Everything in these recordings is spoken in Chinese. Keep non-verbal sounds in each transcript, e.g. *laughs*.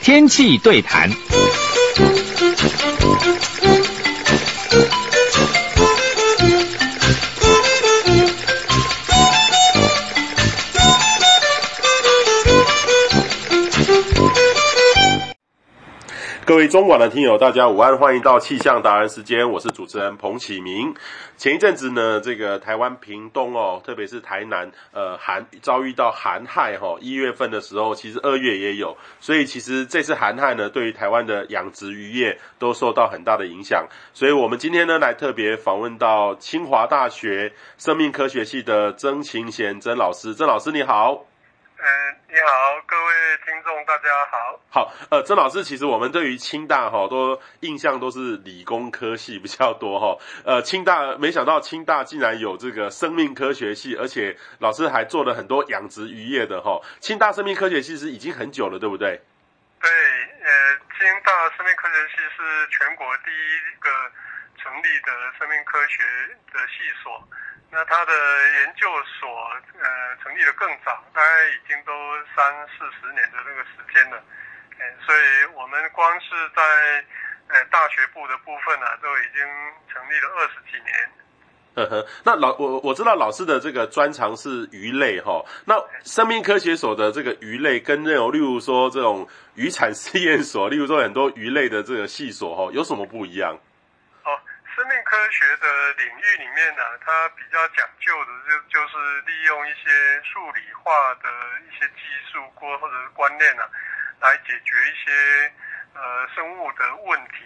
天气对谈。各位中广的听友，大家午安，欢迎到气象达人时间，我是主持人彭启明。前一阵子呢，这个台湾屏东哦，特别是台南，呃，寒遭遇到寒害哈、哦。一月份的时候，其实二月也有，所以其实这次寒害呢，对于台湾的养殖渔业都受到很大的影响。所以我们今天呢，来特别访问到清华大学生命科学系的曾晴贤曾老师，曾老师你好。嗯，你好，各位听众，大家好。好，呃，曾老师，其实我们对于清大哈，都印象都是理工科系比较多哈。呃，清大没想到清大竟然有这个生命科学系，而且老师还做了很多养殖渔业的哈。清大生命科学系是已经很久了，对不对？对，呃，清大生命科学系是全国第一个成立的生命科学的系所。那他的研究所，呃，成立的更早，大概已经都三四十年的那个时间了，呃，所以我们光是在呃大学部的部分呢，啊，都已经成立了二十几年。呵呵，那老我我知道老师的这个专长是鱼类哈，那生命科学所的这个鱼类跟那种，例如说这种渔产试验所，例如说很多鱼类的这个系所哈，有什么不一样？生命科学的领域里面呢，它比较讲究的就就是利用一些数理化的一些技术或或者是观念呢，来解决一些呃生物的问题。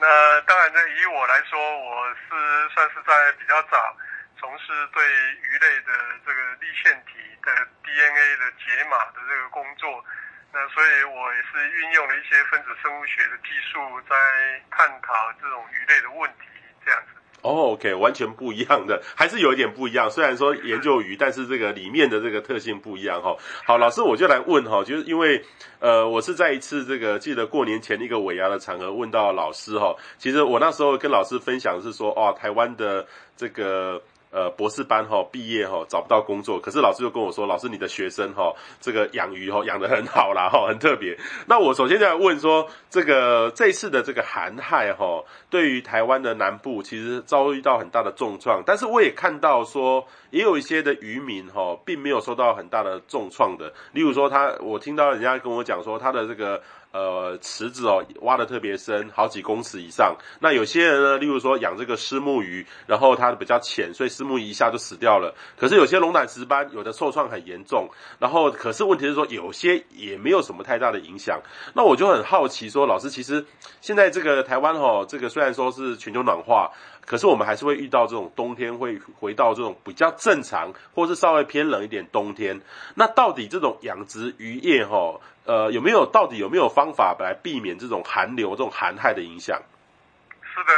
那当然呢，以我来说，我是算是在比较早从事对鱼类的这个立线体的 DNA 的解码的这个工作。那所以我也是运用了一些分子生物学的技术，在探讨这种鱼类的问题，这样子。哦，OK，完全不一样的，还是有一点不一样。虽然说研究鱼，但是这个里面的这个特性不一样哈。好，老师我就来问哈，就是因为呃，我是在一次这个记得过年前一个尾牙的场合问到老师哈。其实我那时候跟老师分享是说，哦，台湾的这个。呃，博士班哈、哦、毕业哈、找不到工作，可是老师就跟我说，老师你的学生哈、哦、这个养鱼哈、养得很好啦哈、很特别。那我首先就来问说，这个这次的这个寒害哈、哦，对于台湾的南部其实遭遇到很大的重创，但是我也看到说，也有一些的渔民哈、哦，并没有受到很大的重创的。例如说他，我听到人家跟我讲说，他的这个。呃，池子哦，挖得特别深，好几公尺以上。那有些人呢，例如说养这个虱目鱼，然后它比较浅，所以虱目鱼一下就死掉了。可是有些龙胆石斑，有的受创很严重。然后，可是问题是说，有些也没有什么太大的影响。那我就很好奇说，老师，其实现在这个台湾哦，这个虽然说是全球暖化，可是我们还是会遇到这种冬天会回到这种比较正常，或是稍微偏冷一点冬天。那到底这种养殖渔业哈？呃，有没有到底有没有方法来避免这种寒流、这种寒害的影响？是的，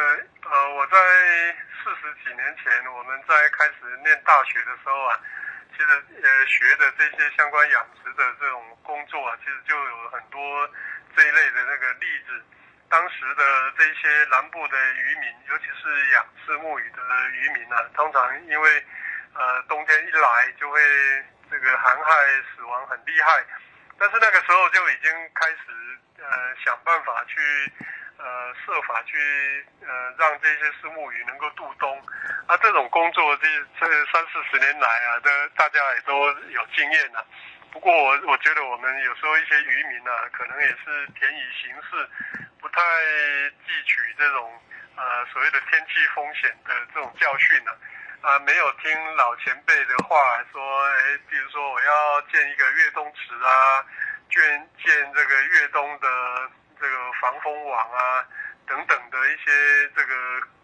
呃，我在四十几年前，我们在开始念大学的时候啊，其实呃学的这些相关养殖的这种工作啊，其实就有很多这一类的那个例子。当时的这些南部的渔民，尤其是养虱目鱼的渔民啊，通常因为呃冬天一来就会这个寒害死亡很厉害。但是那个时候就已经开始呃想办法去呃设法去呃让这些虱目鱼能够渡冬，啊这种工作这这三四十年来啊，的大家也都有经验了。不过我我觉得我们有时候一些渔民啊，可能也是便以行事，不太汲取这种呃所谓的天气风险的这种教训呢。啊没有听老前辈的话，说，哎，比如说我要建一个越冬池啊，建建这个越冬的这个防风网啊，等等的一些这个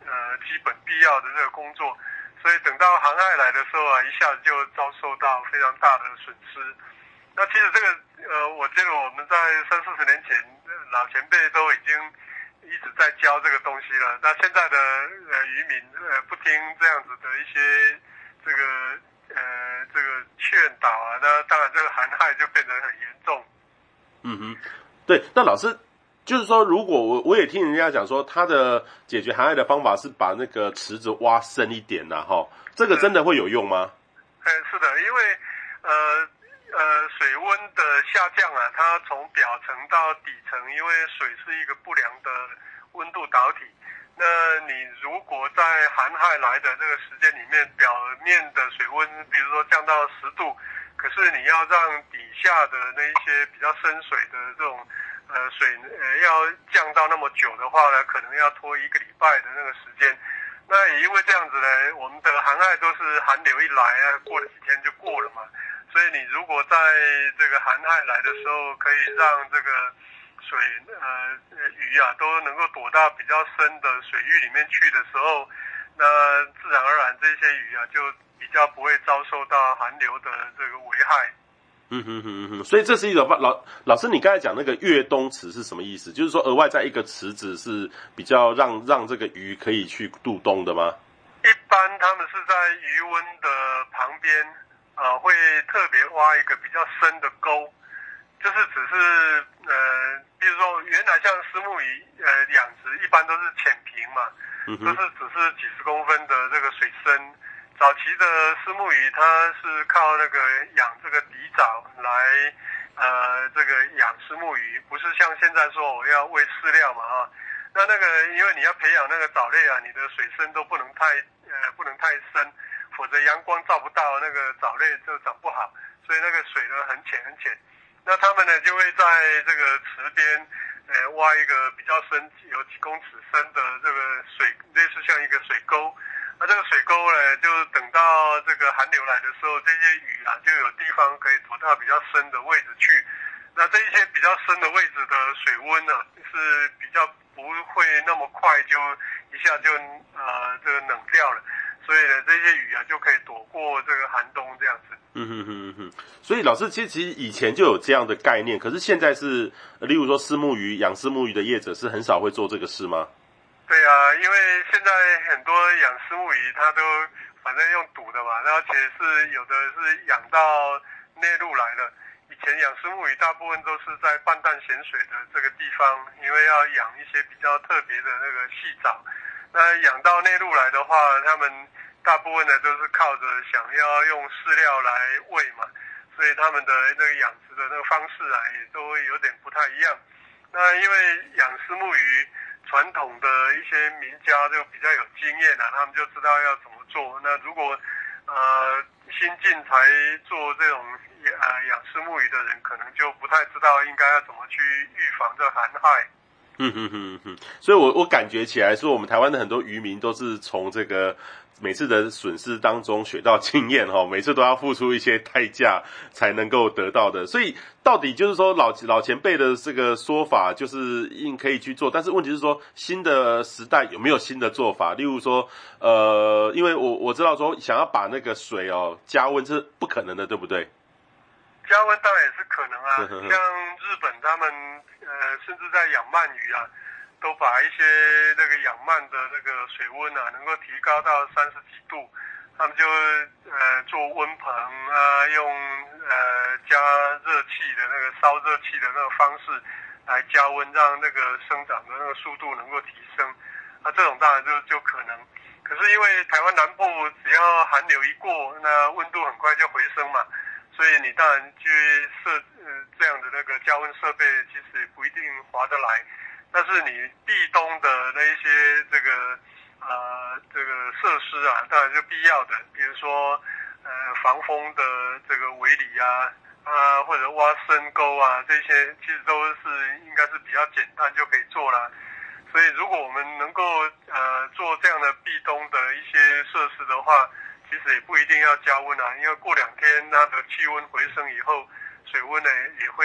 呃基本必要的这个工作，所以等到寒害来的时候啊，一下子就遭受到非常大的损失。那其实这个呃，我记得我们在三四十年前，老前辈都已经。一直在教这个东西了，那现在的呃渔民呃不听这样子的一些这个呃这个劝导啊，那当然这个寒害就变得很严重。嗯哼，对，那老师就是说，如果我我也听人家讲说，他的解决寒害的方法是把那个池子挖深一点呐，哈，这个真的会有用吗？嗯，是的，因为呃呃水温的下降啊，它从表层到底层，因为水是一个不良的温度导体。那你如果在寒害来的这个时间里面，表面的水温，比如说降到十度，可是你要让底下的那一些比较深水的这种呃水呃要降到那么久的话呢，可能要拖一个礼拜的那个时间。那也因为这样子呢，我们的寒害都是寒流一来啊，过了几天就过了嘛。所以你如果在这个寒害来的时候，可以让这个。水呃鱼啊都能够躲到比较深的水域里面去的时候，那自然而然这些鱼啊就比较不会遭受到寒流的这个危害。嗯哼哼哼，所以这是一种老老师，你刚才讲那个越冬池是什么意思？就是说额外在一个池子是比较让让这个鱼可以去度冬的吗？一般他们是在鱼温的旁边啊、呃，会特别挖一个比较深的沟。就是只是呃，比如说原来像丝木鱼呃养殖一般都是浅平嘛，都、就是只是几十公分的这个水深。早期的丝木鱼它是靠那个养这个底藻来呃这个养丝木鱼，不是像现在说我要喂饲料嘛啊。那那个因为你要培养那个藻类啊，你的水深都不能太呃不能太深，否则阳光照不到那个藻类就长不好，所以那个水呢很浅很浅。那他们呢就会在这个池边，呃，挖一个比较深，有几公尺深的这个水，类似像一个水沟。那这个水沟呢，就等到这个寒流来的时候，这些鱼啊就有地方可以躲到比较深的位置去。那这一些比较深的位置的水温呢，是比较不会那么快就一下就呃这个冷掉了。所以呢，这些鱼啊就可以躲过这个寒冬这样子。嗯哼哼哼哼。所以老师其实其实以前就有这样的概念，可是现在是，例如说虱目鱼养虱目鱼的业者是很少会做这个事吗？对啊，因为现在很多养虱目鱼，它都反正用赌的嘛，而且是有的是养到内陆来了。以前养虱目鱼大部分都是在半淡咸水的这个地方，因为要养一些比较特别的那个细藻。那养到内陆来的话，他们大部分呢都是靠着想要用饲料来喂嘛，所以他们的那个养殖的那个方式啊，也都有点不太一样。那因为养丝目鱼，传统的一些名家就比较有经验啊，他们就知道要怎么做。那如果呃新进才做这种呃养丝目鱼的人，可能就不太知道应该要怎么去预防这寒害。嗯哼哼哼，所以我我感觉起来说，我们台湾的很多渔民都是从这个每次的损失当中学到经验哈，每次都要付出一些代价才能够得到的。所以到底就是说老老前辈的这个说法，就是应可以去做，但是问题是说新的时代有没有新的做法？例如说，呃，因为我我知道说想要把那个水哦加温是不可能的，对不对？加温当然也是可能啊，*laughs* 像日本他们呃，甚至在养鳗鱼啊，都把一些那个养鳗的那个水温啊，能够提高到三十几度，他们就呃做温棚啊，用呃加热气的那个烧热气的那个方式来加温，让那个生长的那个速度能够提升。那这种当然就就可能，可是因为台湾南部只要寒流一过，那温度很快就回升嘛。所以你当然去设呃这样的那个加温设备，其实也不一定划得来。但是你壁咚的那一些这个呃这个设施啊，当然是必要的。比如说呃防风的这个围篱啊啊，或者挖深沟啊，这些其实都是应该是比较简单就可以做了。所以如果我们能够呃做这样的壁咚的一些设施的话，其实也不一定要加温啊，因为过两天它的气温回升以后，水温呢也会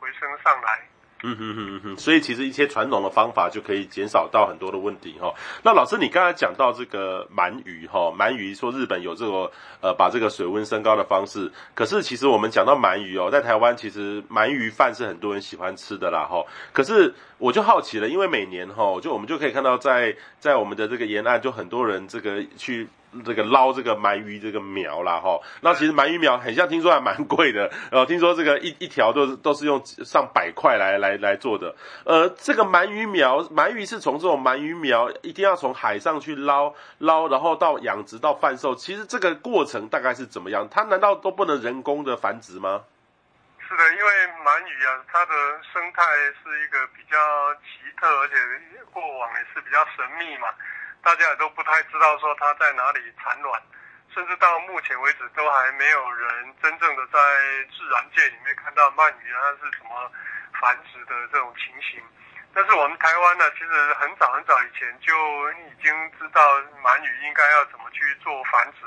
回升上来。嗯哼哼哼，所以其实一些传统的方法就可以减少到很多的问题哈。那老师，你刚才讲到这个鳗鱼哈，鳗鱼说日本有这个呃把这个水温升高的方式，可是其实我们讲到鳗鱼哦，在台湾其实鳗鱼饭是很多人喜欢吃的啦哈。可是我就好奇了，因为每年哈，就我们就可以看到在在我们的这个沿岸，就很多人这个去。这个捞这个鳗鱼这个苗啦哈，那其实鳗鱼苗很像，听说还蛮贵的。呃，听说这个一一条都是都是用上百块来来来做的。呃，这个鳗鱼苗，鳗鱼是从这种鳗鱼苗一定要从海上去捞捞，然后到养殖到贩售。其实这个过程大概是怎么样？它难道都不能人工的繁殖吗？是的，因为鳗鱼啊，它的生态是一个比较奇特，而且过往也是比较神秘嘛，大家也都不太知道说它在哪里产卵，甚至到目前为止都还没有人真正的在自然界里面看到鳗鱼它是怎么繁殖的这种情形。但是我们台湾呢，其实很早很早以前就已经知道鳗鱼应该要怎么去做繁殖。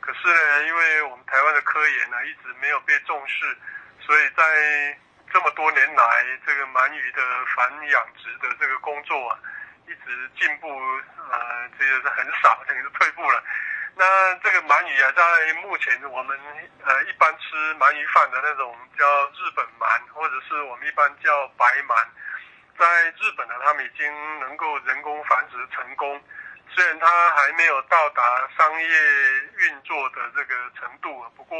可是呢，因为我们台湾的科研呢一直没有被重视，所以在这么多年来，这个鳗鱼的繁养殖的这个工作啊，一直进步呃，这个是很少，等于是退步了。那这个鳗鱼啊，在目前我们呃一般吃鳗鱼饭的那种叫日本鳗，或者是我们一般叫白鳗，在日本呢，他们已经能够人工繁殖成功。虽然它还没有到达商业运作的这个程度啊，不过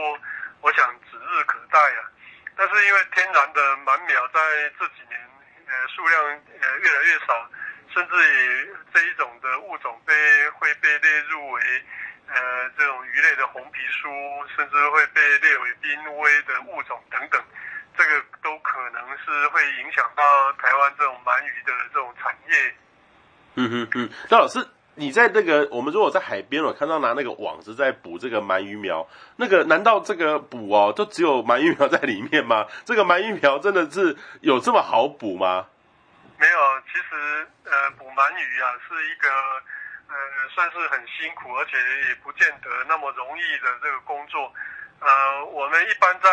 我想指日可待啊。但是因为天然的鳗苗在这几年呃数量呃越来越少，甚至于这一种的物种被会被列入为呃这种鱼类的红皮书，甚至会被列为濒危的物种等等，这个都可能是会影响到台湾这种鳗鱼的这种产业。嗯哼嗯，那老师。你在那个，我们如果在海边，我看到拿那个网子在捕这个鳗鱼苗，那个难道这个捕哦，就只有鳗鱼苗在里面吗？这个鳗鱼苗真的是有这么好捕吗？没有，其实呃，捕鳗鱼啊是一个呃算是很辛苦，而且也不见得那么容易的这个工作。呃，我们一般在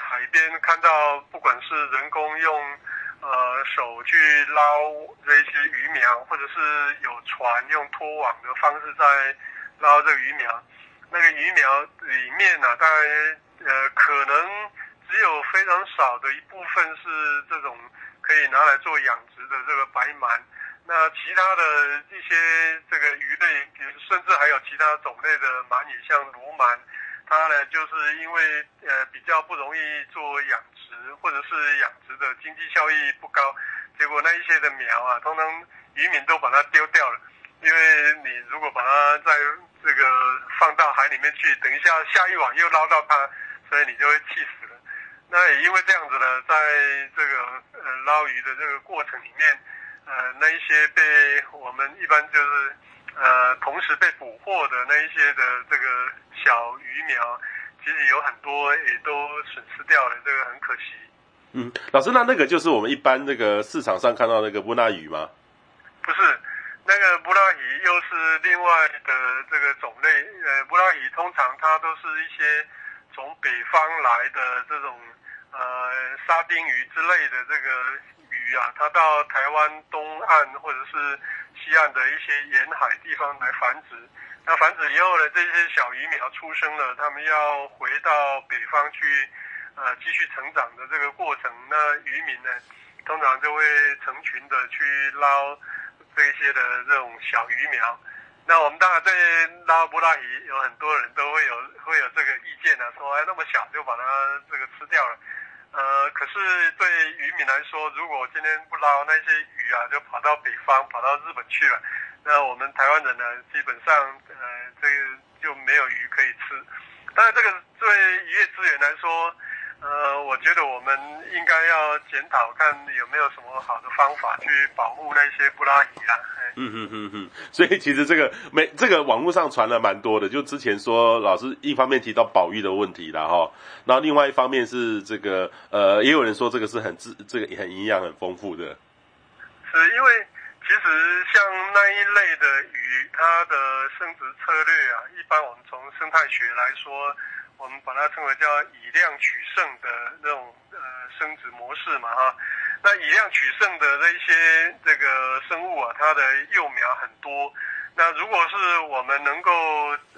海边看到，不管是人工用。呃，手去捞这些鱼苗，或者是有船用拖网的方式在捞这个鱼苗。那个鱼苗里面呢、啊，大概呃可能只有非常少的一部分是这种可以拿来做养殖的这个白鳗。那其他的一些这个鱼类，甚至还有其他种类的鳗鱼，像鲈鳗，它呢就是因为呃比较不容易做养殖。或者是养殖的经济效益不高，结果那一些的苗啊，通常渔民都把它丢掉了，因为你如果把它在这个放到海里面去，等一下下一网又捞到它，所以你就会气死。那也因为这样子呢，在这个呃捞鱼的这个过程里面，呃那一些被我们一般就是呃同时被捕获的那一些的这个小鱼苗。其实有很多也都损失掉了，这个很可惜。嗯，老师，那那个就是我们一般那个市场上看到那个布拉鱼吗？不是，那个布拉鱼又是另外的这个种类。呃，布拉鱼通常它都是一些从北方来的这种呃沙丁鱼之类的这个鱼啊，它到台湾东岸或者是西岸的一些沿海地方来繁殖。那繁殖以后呢，这些小鱼苗出生了，他们要回到北方去，呃，继续成长的这个过程，那渔民呢，通常就会成群的去捞这些的这种小鱼苗。那我们当然对捞布拉鱼有很多人都会有会有这个意见啊，说哎那么小就把它这个吃掉了。呃，可是对渔民来说，如果今天不捞那些鱼啊，就跑到北方，跑到日本去了。那我们台湾人呢，基本上呃，这个就没有鱼可以吃。当然，这个对渔业资源来说，呃，我觉得我们应该要检讨，看有没有什么好的方法去保护那些布拉鱼啊。嗯嗯嗯嗯。所以其实这个没这个网络上传了蛮多的，就之前说老师一方面提到保育的问题了哈，然后另外一方面是这个呃，也有人说这个是很自这个很营养很丰富的。是因为。其实像那一类的鱼，它的生殖策略啊，一般我们从生态学来说，我们把它称为叫以量取胜的那种呃生殖模式嘛哈。那以量取胜的这一些这个生物啊，它的幼苗很多。那如果是我们能够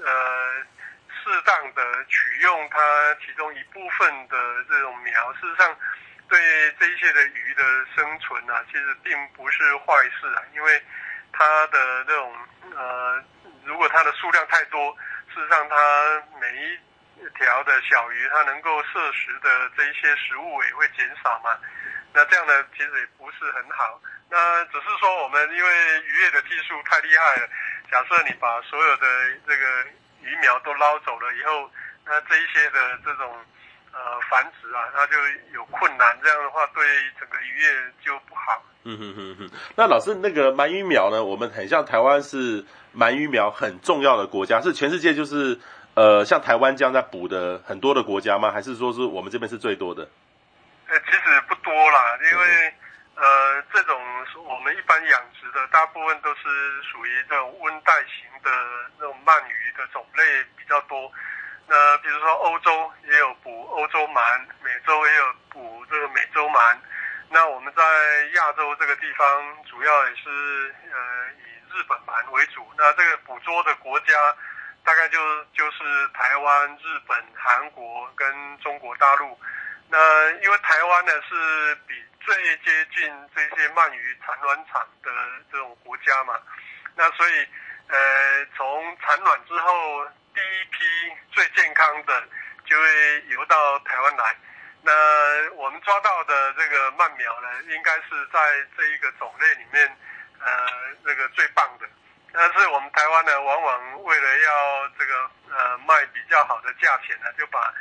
呃适当的取用它其中一部分的这种苗，事实上。对这一些的鱼的生存啊，其实并不是坏事啊，因为它的这种呃，如果它的数量太多，事实上它每一条的小鱼，它能够摄食的这一些食物也会减少嘛。那这样呢，其实也不是很好。那只是说我们因为渔业的技术太厉害了，假设你把所有的这个鱼苗都捞走了以后，那这一些的这种。呃繁殖啊，它就有困难，这样的话对整个渔业就不好。嗯哼哼哼。那老师，那个鳗鱼苗呢？我们很像台湾是鳗鱼苗很重要的国家，是全世界就是呃像台湾这样在捕的很多的国家吗？还是说是我们这边是最多的？呃，其实不多啦，因为。呃，这种我们一般养殖的，大部分都是属于这种温带型的那种鳗鱼的种类比较多。那比如说欧洲也有捕欧洲鳗，美洲也有捕这个美洲鳗。那我们在亚洲这个地方，主要也是呃以日本鳗为主。那这个捕捉的国家，大概就就是台湾、日本、韩国跟中国大陆。那因为台湾呢是比最接近这些鳗鱼产卵场的这种国家嘛，那所以呃从产卵之后第一批最健康的就会游到台湾来。那我们抓到的这个鳗苗呢，应该是在这一个种类里面呃那个最棒的。但是我们台湾呢，往往为了要这个呃卖比较好的价钱呢，就把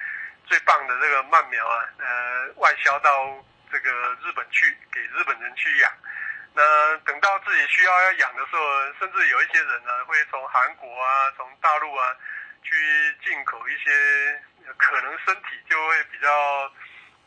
最棒的这个鳗苗啊，呃，外销到这个日本去，给日本人去养。那等到自己需要要养的时候，甚至有一些人呢，会从韩国啊，从大陆啊，去进口一些可能身体就会比较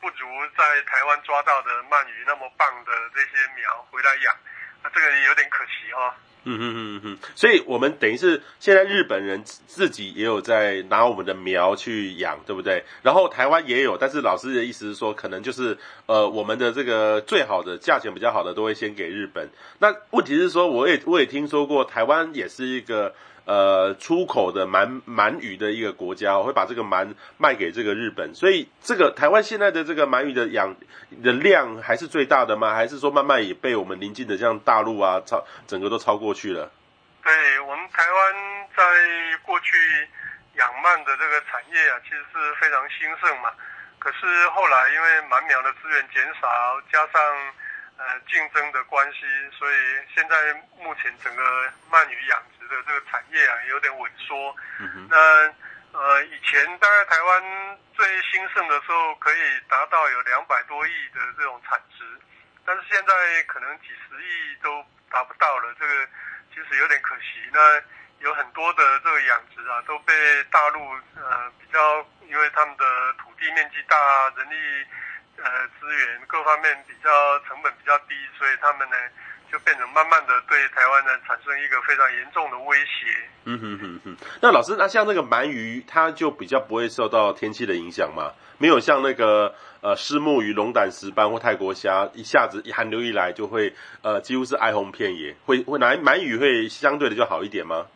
不如在台湾抓到的鳗鱼那么棒的这些苗回来养，那这个有点可惜哦。嗯哼哼哼，所以我们等于是现在日本人自己也有在拿我们的苗去养，对不对？然后台湾也有，但是老师的意思是说，可能就是呃，我们的这个最好的价钱比较好的都会先给日本。那问题是说，我也我也听说过，台湾也是一个。呃，出口的鳗鳗鱼的一个国家，我会把这个鳗卖给这个日本，所以这个台湾现在的这个鳗鱼的养的量还是最大的吗？还是说慢慢也被我们邻近的像大陆啊超整个都超过去了？对，我们台湾在过去养鳗的这个产业啊，其实是非常兴盛嘛。可是后来因为鳗苗的资源减少，加上呃竞争的关系，所以现在目前整个鳗鱼养殖的这个产业啊，有点萎缩。那呃，以前大概台湾最兴盛的时候，可以达到有两百多亿的这种产值，但是现在可能几十亿都达不到了。这个其实有点可惜。那有很多的这个养殖啊，都被大陆呃比较，因为他们的土地面积大，人力呃资源各方面比较成本比较低，所以他们呢。就变成慢慢的对台湾呢产生一个非常严重的威胁。嗯哼哼哼。那老师，那像那个鳗鱼，它就比较不会受到天气的影响吗？没有像那个呃虱目鱼、龙胆石斑或泰国虾，一下子寒流一来就会呃几乎是哀鸿遍野。会会鳗鳗鱼会相对的就好一点吗？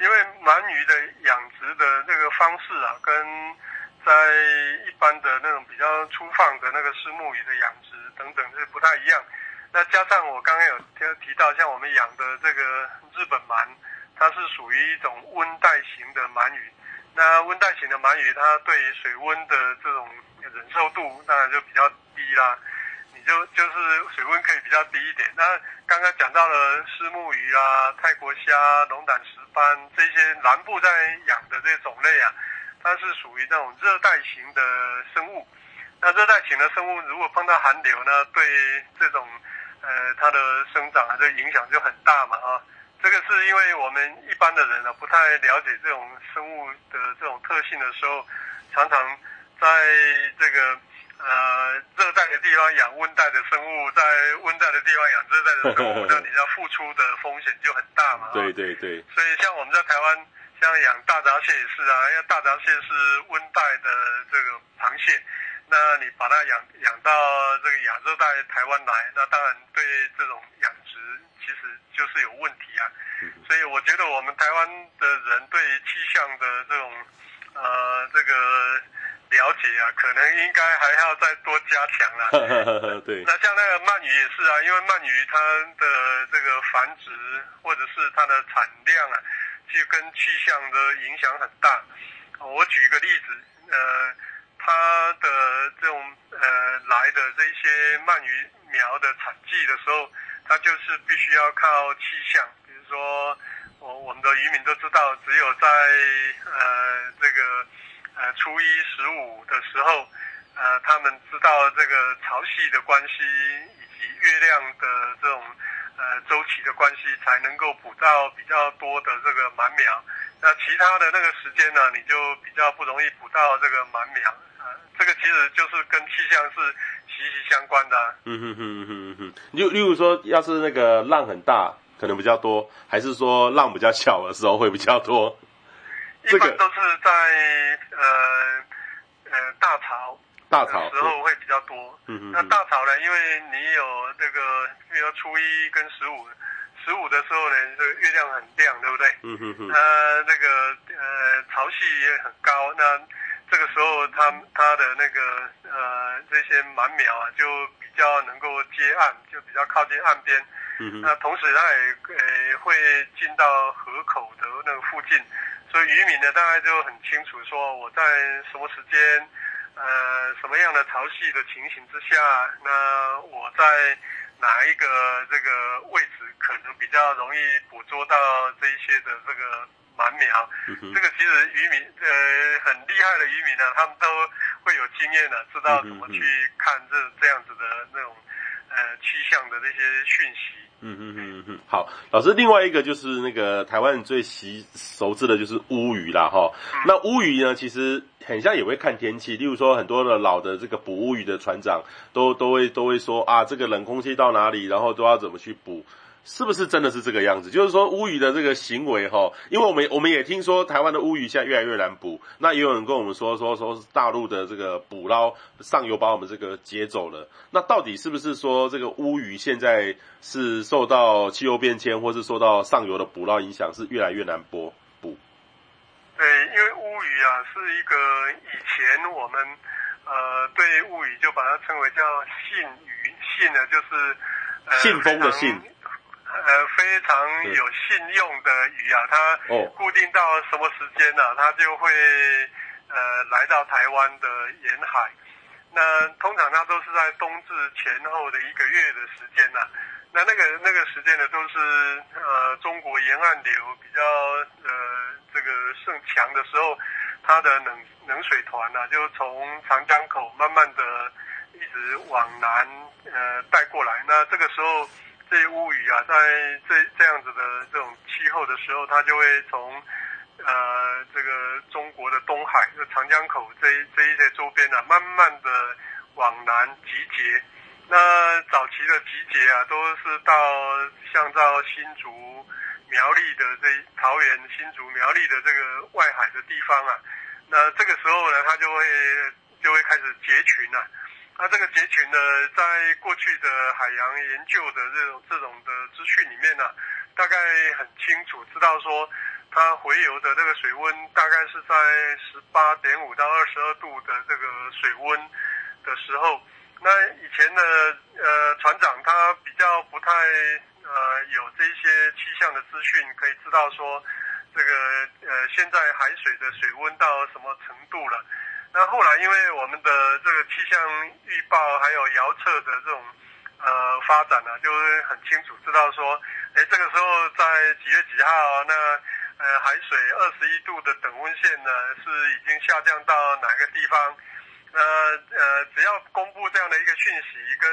因为鳗鱼的养殖的那个方式啊，跟在一般的那种比较粗放的那个虱目鱼的养殖等等是不太一样。那加上我刚刚有提到，像我们养的这个日本鳗，它是属于一种温带型的鳗鱼。那温带型的鳗鱼，它对于水温的这种忍受度当然就比较低啦。你就就是水温可以比较低一点。那刚刚讲到了虱目鱼啊、泰国虾、龙胆石斑这些南部在养的这些种类啊，它是属于那种热带型的生物。那热带型的生物如果碰到寒流呢，对这种呃，它的生长啊，这影响就很大嘛啊。这个是因为我们一般的人呢，不太了解这种生物的这种特性的时候，常常在这个呃热带的地方养温带的生物，在温带的地方养热带的生物，*laughs* 那你要付出的风险就很大嘛。对对对。所以像我们在台湾，像养大闸蟹也是啊，因为大闸蟹是温带的这个螃蟹。那你把它养养到这个亚热带台湾来，那当然对这种养殖其实就是有问题啊。所以我觉得我们台湾的人对气象的这种呃这个了解啊，可能应该还要再多加强了。*laughs* 对。那像那个鳗鱼也是啊，因为鳗鱼它的这个繁殖或者是它的产量啊，就跟气象的影响很大。我举一个例子，呃。它的这种呃来的这些鳗鱼苗的产季的时候，它就是必须要靠气象，比如说我我们的渔民都知道，只有在呃这个呃初一十五的时候，呃他们知道这个潮汐的关系以及月亮的这种呃周期的关系，才能够捕到比较多的这个满苗。那其他的那个时间呢，你就比较不容易捕到这个满苗。呃，这个其实就是跟气象是息息相关的啊。嗯哼哼哼哼，例例如说，要是那个浪很大，可能比较多，还是说浪比较小的时候会比较多？一般都是在呃呃大潮大潮时候会比较多。嗯嗯。那大潮呢，因为你有这个，比如初一跟十五。十五的时候呢，这个月亮很亮，对不对？嗯哼哼。那，那个呃潮汐也很高，那这个时候它它的那个呃这些满苗啊，就比较能够接岸，就比较靠近岸边。嗯哼。那同时它也呃会进到河口的那个附近，所以渔民呢大概就很清楚说我在什么时间，呃什么样的潮汐的情形之下，那我在。哪一个这个位置可能比较容易捕捉到这一些的这个满苗？嗯、这个其实渔民呃很厉害的渔民呢，他们都会有经验的，知道怎么去看这这样子的那种呃气象的那些讯息。嗯嗯嗯嗯，好，老师，另外一个就是那个台湾最习熟知的就是乌鱼啦，哈。那乌鱼呢，其实很像也会看天气，例如说很多的老的这个捕乌鱼的船长都都会都会说啊，这个冷空气到哪里，然后都要怎么去捕。是不是真的是这个样子？就是说乌鱼的这个行为哈，因为我们我们也听说台湾的乌鱼现在越来越难捕，那也有人跟我们说说说是大陆的这个捕捞上游把我们这个劫走了。那到底是不是说这个乌鱼现在是受到气候变迁，或是受到上游的捕捞影响，是越来越难捕？捕？对，因为乌鱼啊是一个以前我们呃对乌鱼就把它称为叫信鱼，信呢就是呃信封的信。呃，非常有信用的鱼啊，它固定到什么时间呢、啊？它就会呃来到台湾的沿海。那通常它都是在冬至前后的一个月的时间呐、啊。那那个那个时间呢，都是呃中国沿岸流比较呃这个盛强的时候，它的冷冷水团呢、啊，就从长江口慢慢的一直往南呃带过来。那这个时候。这些乌鱼啊，在这这样子的这种气候的时候，它就会从呃这个中国的东海，就长江口这这一些周边啊，慢慢的往南集结。那早期的集结啊，都是到像到新竹、苗栗的这桃园、新竹、苗栗的这个外海的地方啊。那这个时候呢，它就会就会开始结群了、那这个结群呢，在过去的海洋研究的这种这种的资讯里面呢、大概很清楚知道说，它回游的这个水温大概是在十八点五到二十二度的这个水温的时候。那以前的呃船长他比较不太呃有这些气象的资讯，可以知道说这个呃现在海水的水温到什么程度了。那后来，因为我们的这个气象预报还有遥测的这种呃发展呢、就会很清楚知道说，哎，这个时候在几月几号，那呃海水二十一度的等温线呢是已经下降到哪个地方？那呃只要公布这样的一个讯息跟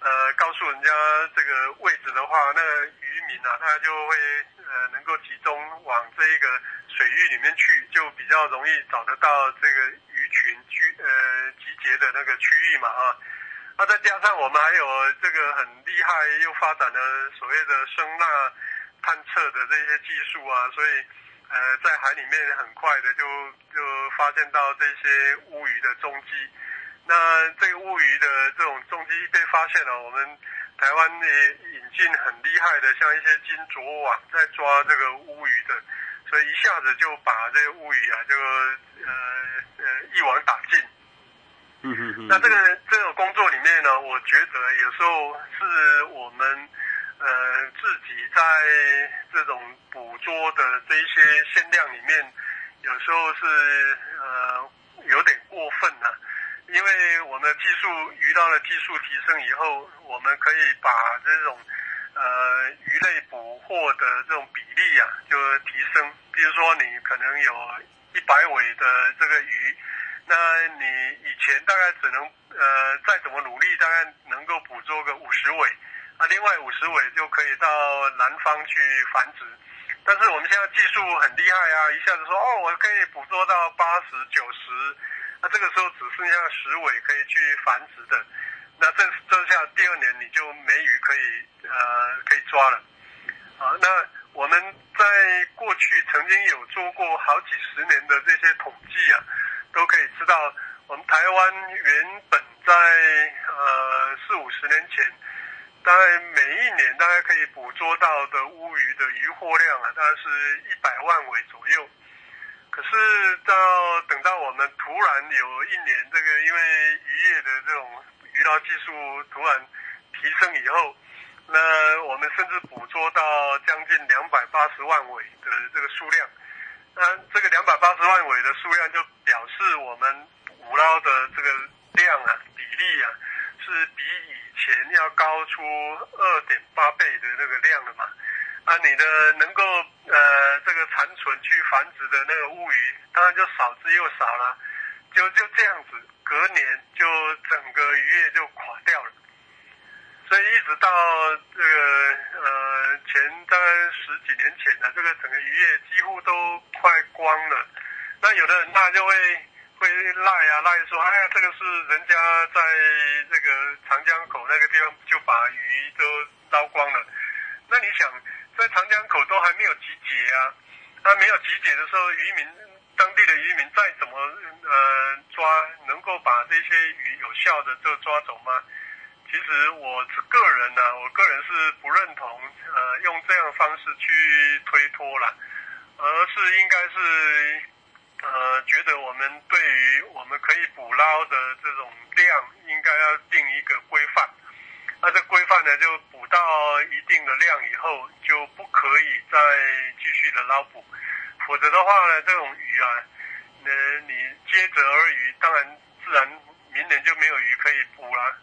呃告诉人家这个位置的话，那个渔民啊他就会呃能够集中往这一个水域里面去，就比较容易找得到这个鱼。群居呃集结的那个区域嘛啊，那再加上我们还有这个很厉害又发展的所谓的声纳探测的这些技术啊，所以呃在海里面很快的就就发现到这些乌鱼的踪迹。那这个乌鱼的这种踪迹被发现了，我们台湾也引进很厉害的像一些金卓网在抓这个乌鱼的。所以一下子就把这个物语啊，就呃呃一网打尽。嗯嗯嗯。那这个这个工作里面呢，我觉得有时候是我们呃自己在这种捕捉的这一些限量里面，有时候是呃有点过分了，啊，因为我们的技术遇到了技术提升以后，我们可以把这种。呃，鱼类捕获的这种比例啊，就提升。比如说，你可能有一百尾的这个鱼，那你以前大概只能呃再怎么努力，大概能够捕捉个五十尾，啊，另外五十尾就可以到南方去繁殖。但是我们现在技术很厉害啊，一下子说哦，我可以捕捉到八十九十，那这个时候只剩下十尾可以去繁殖的，那这这下第二年你就没鱼可以呃可以抓了，啊，那我们在过去曾经有做过好几十年的这些统计啊，都可以知道我们台湾原本在呃四五十年前。大概每一年大概可以捕捉到的乌鱼的渔获量啊，大概是一百万尾左右。可是到等到我们突然有一年，这个因为渔业的这种渔捞技术突然提升以后，那我们甚至捕捉到将近两百八十万尾的这个数量。那这个两百八十万尾的数量就表示我们捕捞的这个量啊，比例啊，是比以前要高出二点八倍的那个量了嘛？啊，你的能够呃这个残存去繁殖的那个乌鱼，当然就少之又少了，就就这样子，隔年就整个渔业就垮掉了。所以一直到这个呃前大概十几年前呢，这个整个渔业几乎都快光了。那有的人他就会。会赖啊赖说，哎呀，这个是人家在这个长江口那个地方就把鱼都捞光了。那你想，在长江口都还没有集结啊，那没有集结的时候，渔民当地的渔民再怎么呃抓，能够把这些鱼有效的就抓走吗？其实我个人呢、我个人是不认同呃用这样方式去推脱了，而是应该是。呃，觉得我们对于我们可以捕捞的这种量，应该要定一个规范。那这规范呢，就捕到一定的量以后，就不可以再继续的捞捕，否则的话呢，这种鱼啊，呃，你接蛰而渔，当然自然明年就没有鱼可以捕了。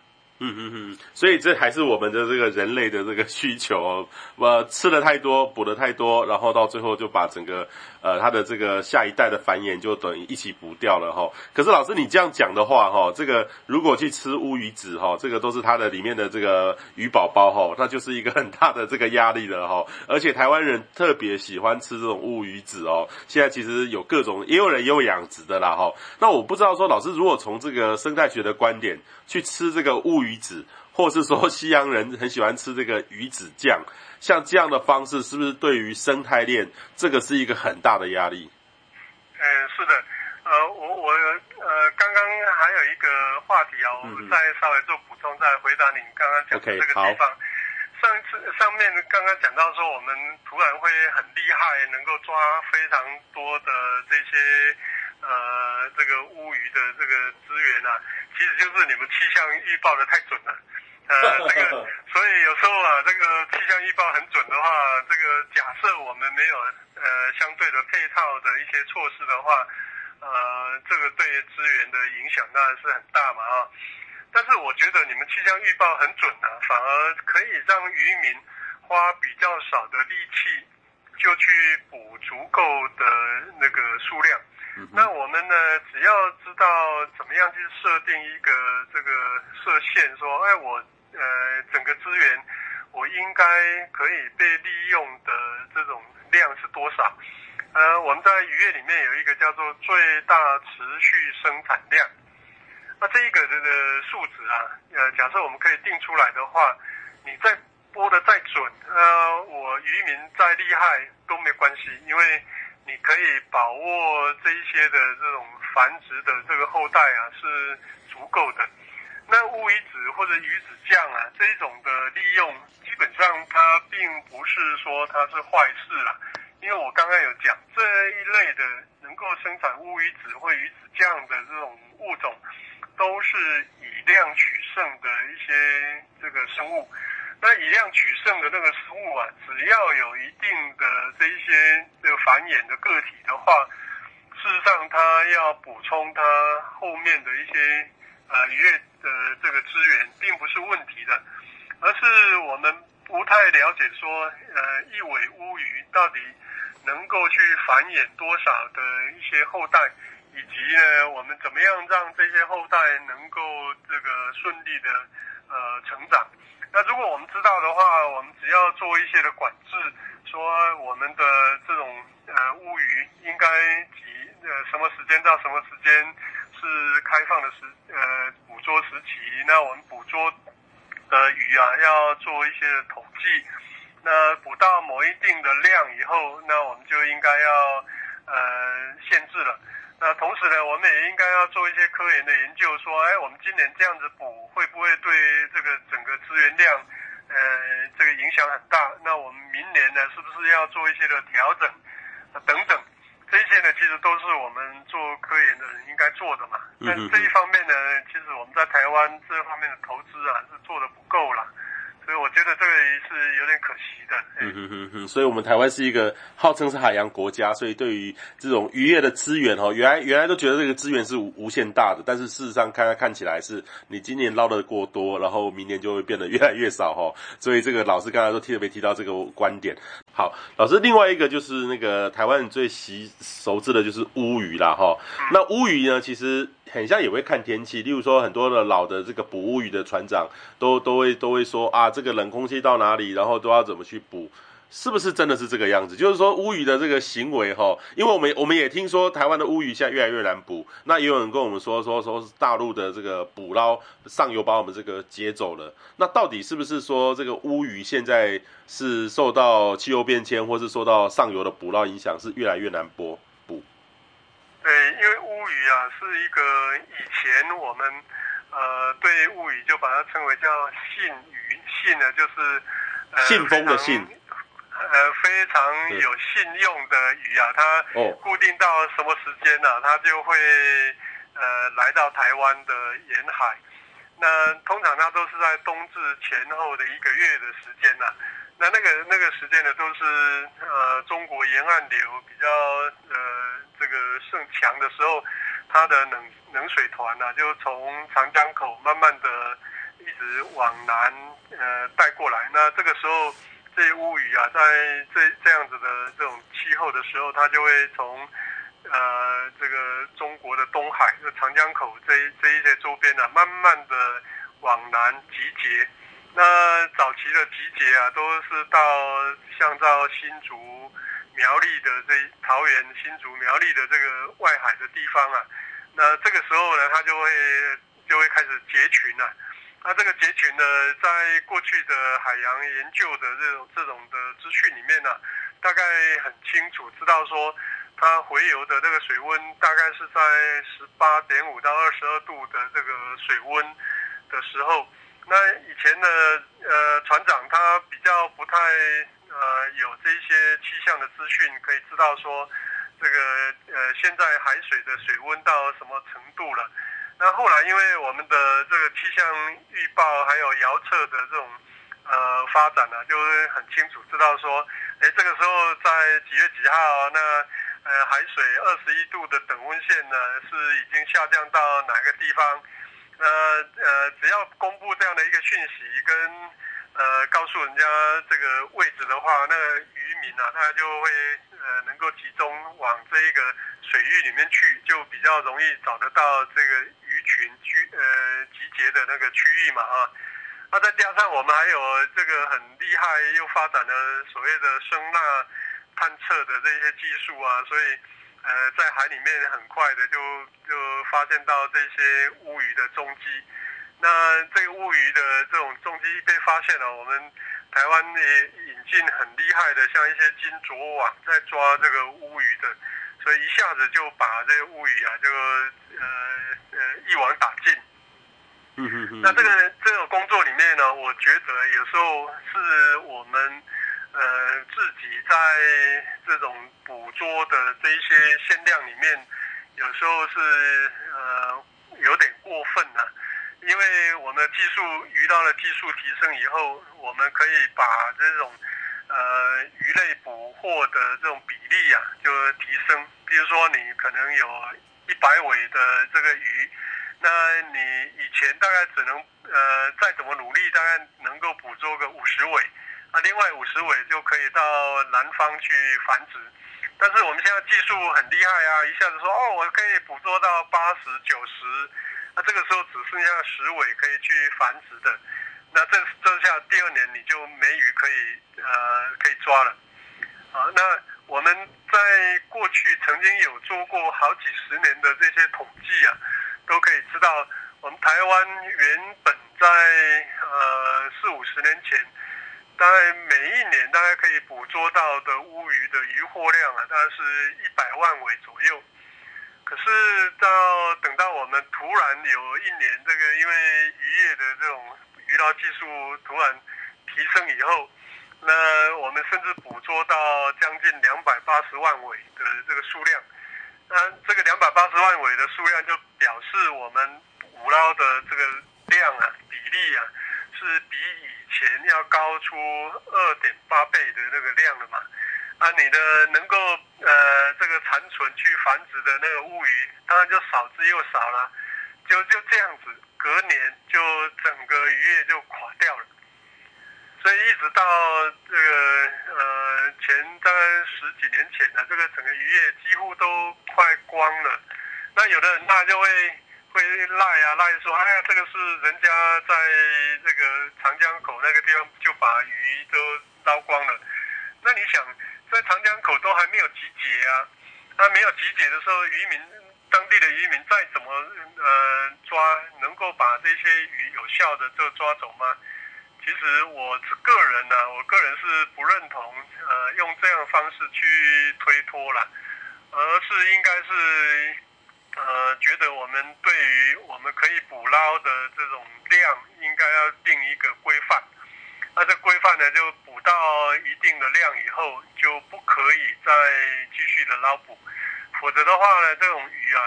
嗯嗯嗯，所以这还是我们的这个人类的这个需求哦，我 *laughs* 吃的太多，补的太多，然后到最后就把整个呃它的这个下一代的繁衍就等于一起补掉了哈。可是老师你这样讲的话哈，这个如果去吃乌鱼子哈，这个都是它的里面的这个鱼宝宝哈，那就是一个很大的这个压力了哈。而且台湾人特别喜欢吃这种乌鱼子哦，现在其实有各种，也有人也有养殖的啦哈。那我不知道说老师如果从这个生态学的观点去吃这个乌鱼。鱼子，*laughs* 或是说西洋人很喜欢吃这个鱼子酱，像这样的方式，是不是对于生态链这个是一个很大的压力？嗯，是的，呃，我我呃，刚刚还有一个话题啊，我们再稍微做补充，再回答您刚刚讲的这个地方。Okay, 上次上面刚刚讲到说，我们突然会很厉害，能够抓非常多的这些。呃，这个乌鱼的这个资源啊，其实就是你们气象预报的太准了。呃，这个，*laughs* 所以有时候啊，这个气象预报很准的话，这个假设我们没有呃相对的配套的一些措施的话，呃，这个对资源的影响当然是很大嘛啊。但是我觉得你们气象预报很准啊，反而可以让渔民花比较少的力气就去捕足够的那个数量。那我们呢，只要知道怎么样去设定一个这个设限，说，哎，我呃整个资源我应该可以被利用的这种量是多少？呃，我们在渔业里面有一个叫做最大持续生产量。那这一个这个数值啊，呃，假设我们可以定出来的话，你再播的再准，呃，我渔民再厉害都没关系，因为。你可以把握这一些的这种繁殖的这个后代啊，是足够的。那乌鱼子或者鱼子酱啊，这一种的利用，基本上它并不是说它是坏事啦。因为我刚刚有讲这一类的能够生产乌鱼子或鱼子酱的这种物种，都是以量取胜的一些这个生物。那以量取胜的那个生物啊，只要有一定的这一些这个繁衍的个体的话，事实上它要补充它后面的一些呃渔业的这个资源，并不是问题的，而是我们不太了解说呃一尾乌鱼到底能够去繁衍多少的一些后代，以及呢，我们怎么样让这些后代能够这个顺利的呃成长。那如果我们知道的话，我们只要做一些的管制，说我们的这种呃乌鱼应该几呃什么时间到什么时间是开放的时呃捕捉时期，那我们捕捉的鱼啊要做一些统计。那捕到某一定的量以后，那我们就应该要呃限制了。那同时呢，我们也应该要做一些科研的研究，说，哎，我们今年这样子补，会不会对这个整个资源量，呃，这个影响很大？那我们明年呢，是不是要做一些的调整？等等，这些呢，其实都是我们做科研的人应该做的嘛。但这一方面呢，其实我们在台湾这方面的投资啊，是做的不够了。所以我觉得这个是有点可惜的。嗯哼哼哼，所以我们台湾是一个号称是海洋国家，所以对于这种渔业的资源哈，原来原来都觉得这个资源是无无限大的，但是事实上看看起来是你今年捞的过多，然后明年就会变得越来越少哈。*laughs* 所以这个老师刚才都特别提到这个观点。好，老师另外一个就是那个台湾人最习熟知的就是乌鱼啦哈。那乌鱼呢，其实。很像也会看天气，例如说很多的老的这个捕乌鱼的船长都都会都会说啊，这个冷空气到哪里，然后都要怎么去捕，是不是真的是这个样子？就是说乌鱼的这个行为哈，因为我们我们也听说台湾的乌鱼现在越来越难捕，那也有人跟我们说说说是大陆的这个捕捞上游把我们这个劫走了，那到底是不是说这个乌鱼现在是受到气候变迁或是受到上游的捕捞影响，是越来越难捕？对，因为乌鱼啊是一个以前我们呃对乌鱼就把它称为叫信鱼，信呢就是呃信封的信，呃非常有信用的鱼啊，它固定到什么时间呢、啊？它就会呃来到台湾的沿海。那通常它都是在冬至前后的一个月的时间呢、啊。那那个那个时间呢，都是呃中国沿岸流比较呃这个盛强的时候，它的冷冷水团呢、就从长江口慢慢的一直往南呃带过来。那这个时候，这些乌鱼啊，在这这样子的这种气候的时候，它就会从呃这个中国的东海，就长江口这这一些周边呢、慢慢的往南集结。那早期的集结啊，都是到像到新竹、苗栗的这桃园、新竹、苗栗的这个外海的地方啊。那这个时候呢，它就会就会开始结群了、啊。那这个结群呢，在过去的海洋研究的这种这种的资讯里面呢、大概很清楚知道说，它回游的那个水温大概是在十八点五到二十二度的这个水温的时候。那以前的呃船长他比较不太呃有这些气象的资讯，可以知道说这个呃现在海水的水温到什么程度了。那后来因为我们的这个气象预报还有遥测的这种呃发展呢，就会很清楚知道说，哎这个时候在几月几号，那呃海水二十一度的等温线呢是已经下降到哪个地方？呃呃，只要公布这样的一个讯息，跟呃告诉人家这个位置的话，那个渔民啊，他就会呃能够集中往这一个水域里面去，就比较容易找得到这个鱼群聚呃集结的那个区域嘛啊。那再加上我们还有这个很厉害又发展的所谓的声纳探测的这些技术啊，所以。呃，在海里面很快的就就发现到这些乌鱼的踪迹。那这个乌鱼的这种踪迹被发现了，我们台湾也引进很厉害的，像一些金卓网在抓这个乌鱼的，所以一下子就把这个乌鱼啊，就呃呃一网打尽。嗯嗯嗯。那这个这个工作里面呢，我觉得有时候是我们。呃，自己在这种捕捉的这一些限量里面，有时候是呃有点过分了，因为我们的技术鱼到了技术提升以后，我们可以把这种呃鱼类捕获的这种比例啊就提升。比如说你可能有一百尾的这个鱼，那你以前大概只能呃再怎么努力，大概能够捕捉个五十尾。那另外五十尾就可以到南方去繁殖，但是我们现在技术很厉害啊，一下子说哦，我可以捕捉到八十九十，那这个时候只剩下十尾可以去繁殖的，那这这下第二年你就没鱼可以呃可以抓了啊。那我们在过去曾经有做过好几十年的这些统计啊，都可以知道，我们台湾原本在呃四五十年前。大概每一年大概可以捕捉到的乌鱼的渔获量啊，大概是一百万尾左右。可是到等到我们突然有一年，这个因为渔业的这种渔捞技术突然提升以后，那我们甚至捕捉到将近两百八十万尾的这个数量。那这个两百八十万尾的数量，就表示我们捕捞的这个量啊，比例啊，是比以前要高出二点八倍的那个量了嘛？啊，你的能够呃这个残存去繁殖的那个乌鱼，当然就少之又少了，就就这样子，隔年就整个渔业就垮掉了。所以一直到这个呃前大概十几年前呢，这个整个渔业几乎都快光了。那有的人他就会。会赖啊赖说，哎呀，这个是人家在这个长江口那个地方就把鱼都捞光了。那你想，在长江口都还没有集结啊，那没有集结的时候，渔民当地的渔民再怎么呃抓，能够把这些鱼有效的就抓走吗？其实我个人呢、啊，我个人是不认同呃用这样方式去推脱了，而是应该是。呃，觉得我们对于我们可以捕捞的这种量，应该要定一个规范。那这规范呢，就捕到一定的量以后，就不可以再继续的捞捕，否则的话呢，这种鱼啊，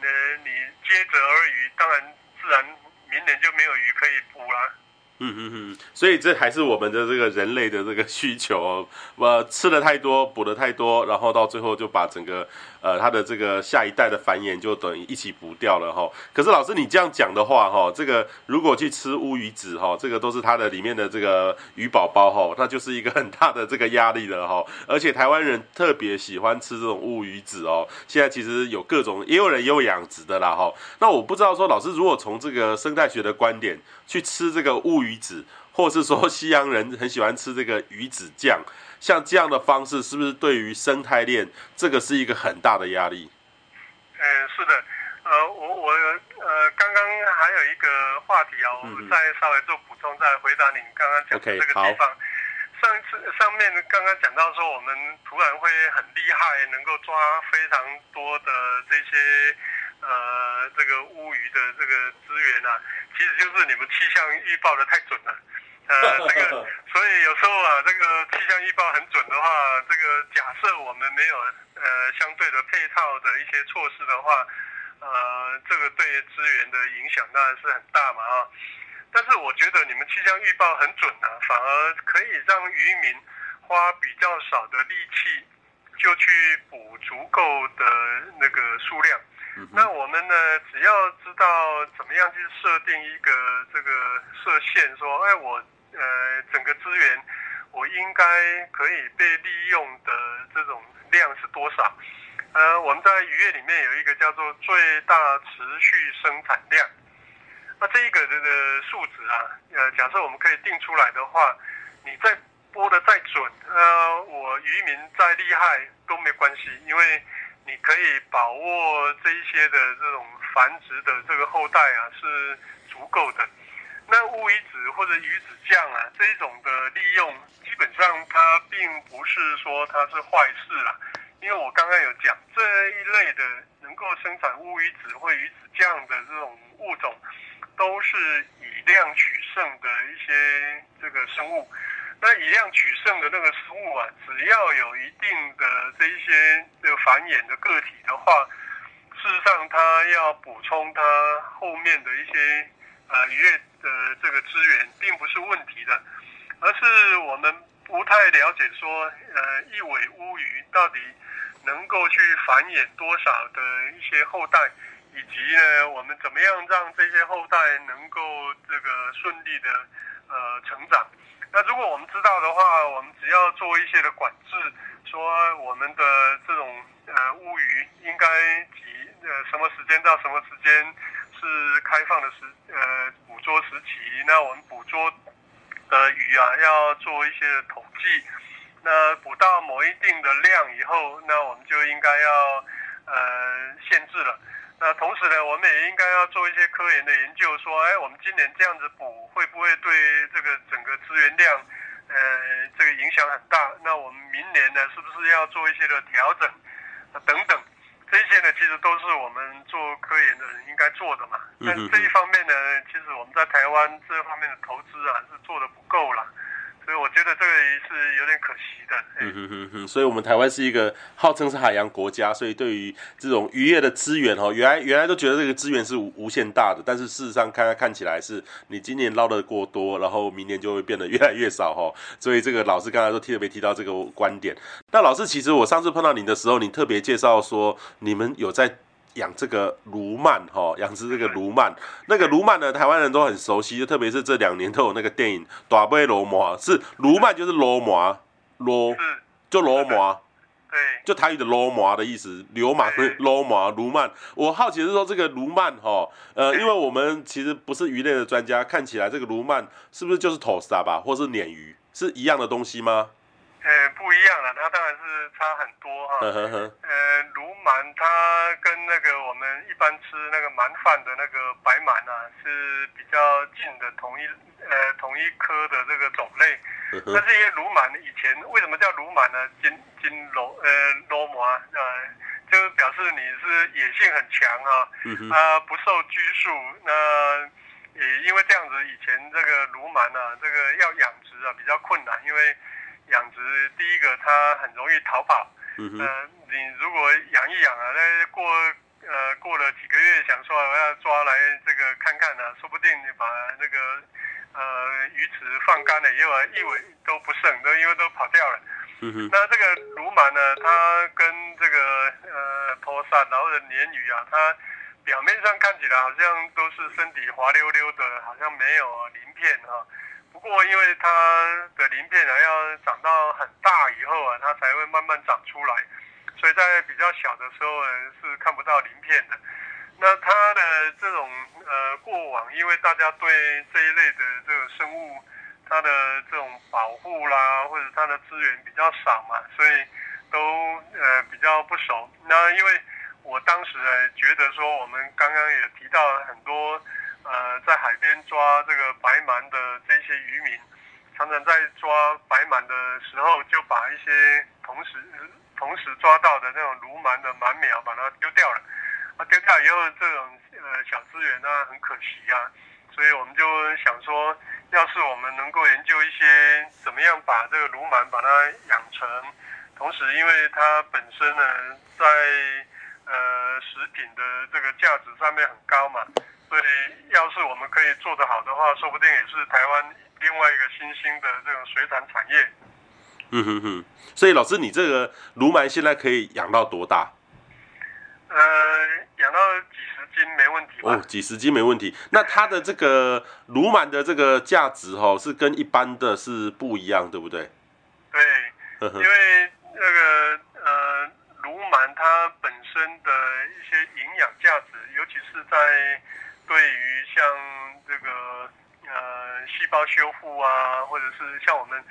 呃，你接着而渔，当然自然明年就没有鱼可以捕了。嗯嗯嗯，所以这还是我们的这个人类的这个需求哦，呃，吃的太多，捕的太多，然后到最后就把整个呃它的这个下一代的繁衍就等于一起捕掉了哈。可是老师你这样讲的话哈，这个如果去吃乌鱼子哈，这个都是它的里面的这个鱼宝宝哈，那就是一个很大的这个压力了哈。而且台湾人特别喜欢吃这种乌鱼子哦，现在其实有各种，也有人也有养殖的啦哈。那我不知道说老师如果从这个生态学的观点去吃这个乌鱼子，或是说西洋人很喜欢吃这个鱼子酱，像这样的方式，是不是对于生态链这个是一个很大的压力？嗯，是的，呃，我我呃，刚刚还有一个话题啊，我们再稍微做补充，再回答您刚刚讲的这个地方。Okay, 上一次上面刚刚讲到说，我们突然会很厉害，能够抓非常多的这些。呃，这个乌鱼的这个资源啊，其实就是你们气象预报的太准了。呃，这个，*laughs* 所以有时候啊，这个气象预报很准的话，这个假设我们没有呃相对的配套的一些措施的话，呃，这个对资源的影响当然是很大嘛啊。但是我觉得你们气象预报很准啊，反而可以让渔民花比较少的力气就去捕足够的那个数量。那我们呢，只要知道怎么样去设定一个这个设限，说，哎，我呃整个资源我应该可以被利用的这种量是多少？呃，我们在渔业里面有一个叫做最大持续生产量。那这一个这个数值啊，呃，假设我们可以定出来的话，你再播的再准，呃，我渔民再厉害都没关系，因为。你可以把握这一些的这种繁殖的这个后代啊，是足够的。那乌鱼子或者鱼子酱啊，这一种的利用，基本上它并不是说它是坏事啦。因为我刚刚有讲这一类的能够生产乌鱼子或鱼子酱的这种物种，都是以量取胜的一些这个生物。那以量取胜的那个生物啊，只要有一定的这一些这个繁衍的个体的话，事实上它要补充它后面的一些呃鱼的这个资源，并不是问题的，而是我们不太了解说，呃，一尾乌鱼到底能够去繁衍多少的一些后代，以及呢，我们怎么样让这些后代能够这个顺利的呃成长。那如果我们知道的话，我们只要做一些的管制，说我们的这种呃乌鱼应该几呃什么时间到什么时间是开放的时呃捉时期，那我们捕捉的鱼啊要做一些统计，那捕到某一定的量以后，那我们就应该要呃限制了。那同时呢，我们也应该要做一些科研的研究，说，哎，我们今年这样子捕，会不会对这个整个资源量，呃，这个影响很大？那我们明年呢，是不是要做一些的调整？等等，这些呢，其实都是我们做科研的人应该做的嘛。但这一方面呢，其实我们在台湾这方面的投资啊，是做的不够了。所以我觉得这个是有点可惜的。嗯哼哼哼，所以我们台湾是一个号称是海洋国家，所以对于这种渔业的资源哦，原来原来都觉得这个资源是无无限大的，但是事实上看看起来是你今年捞的过多，然后明年就会变得越来越少哈。*laughs* 所以这个老师刚才都特别提到这个观点。那老师其实我上次碰到你的时候，你特别介绍说你们有在。养这个鲈鳗哈，养殖这个鲈鳗，那个鲈鳗呢，台湾人都很熟悉，就特别是这两年都有那个电影《大尾鲈鳗》，是鲈鳗就是罗摩罗就罗摩，对，就台语的鲈鳗的意思，流马是鲈鳗，鲈鳗。我好奇是说这个鲈鳗哈，呃，因为我们其实不是鱼类的专家，看起来这个鲈鳗是不是就是头沙吧，或是鲶鱼，是一样的东西吗？呃，不一样了，它当然是差很多哈。呃，鲈鳗它跟那个我们一般吃那个鳗饭的那个白鳗啊，是比较近的同一呃同一科的这个种类。但是因为鲈鳗以前为什么叫鲈鳗呢？金金罗呃鲈鳗呃，就表示你是野性很强啊，啊不受拘束。那也因为这样子，以前这个鲈鳗啊，这个要养殖啊比较困难，因为。养殖第一个，它很容易逃跑。嗯哼。呃，你如果养一养啊，那过呃过了几个月，想说我要抓来这个看看呢，啊，说不定你把那个呃鱼池放干了以后啊，一尾都不剩，都因为都跑掉了。嗯哼。那这个鲈鳗呢，它跟这个呃拖伞然后的鲶鱼啊，它表面上看起来好像都是身体滑溜溜的，好像没有鳞片哈。不过，因为它的鳞片呢，要长到很大以后啊，它才会慢慢长出来，所以在比较小的时候呢，是看不到鳞片的。那它的这种呃过往，因为大家对这一类的这个生物，它的这种保护啦，或者它的资源比较少嘛，所以都呃比较不熟。那因为我当时呢，觉得说，我们刚刚也提到了很多。呃，在海边抓这个白鳗的这些渔民，常常在抓白鳗的时候，就把一些同时同时抓到的那种鲈鳗的鳗苗，把它丢掉了。啊，丢掉以后，这种呃小资源呢，很可惜啊。所以我们就想说，要是我们能够研究一些怎么样把这个鲈鳗把它养成，同时因为它本身呢，在呃食品的这个价值上面很高嘛。所以，要是我们可以做得好的话，说不定也是台湾另外一个新兴的这种水产产业。嗯哼哼。所以，老师，你这个鲈鳗现在可以养到多大？呃，养到几十斤没问题。哦，几十斤没问题。那它的这个鲈鳗的这个价值哈，是跟一般的是不一样，对不对？对。因为那个呃，鲈鳗它本身的一些营养价值，尤其是在对于像这个呃细胞修复啊，或者是像我们，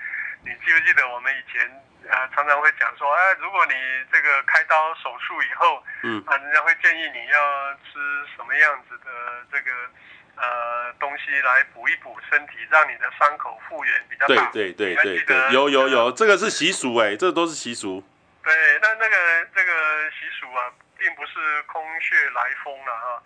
你记不记得我们以前啊常常会讲说，哎，如果你这个开刀手术以后，嗯，啊，人家会建议你要吃什么样子的这个呃东西来补一补身体，让你的伤口复原比较大。对对对对对，有有有，这个是习俗哎，这个都是习俗。对，那那个这个习俗啊，并不是空穴来风了啊。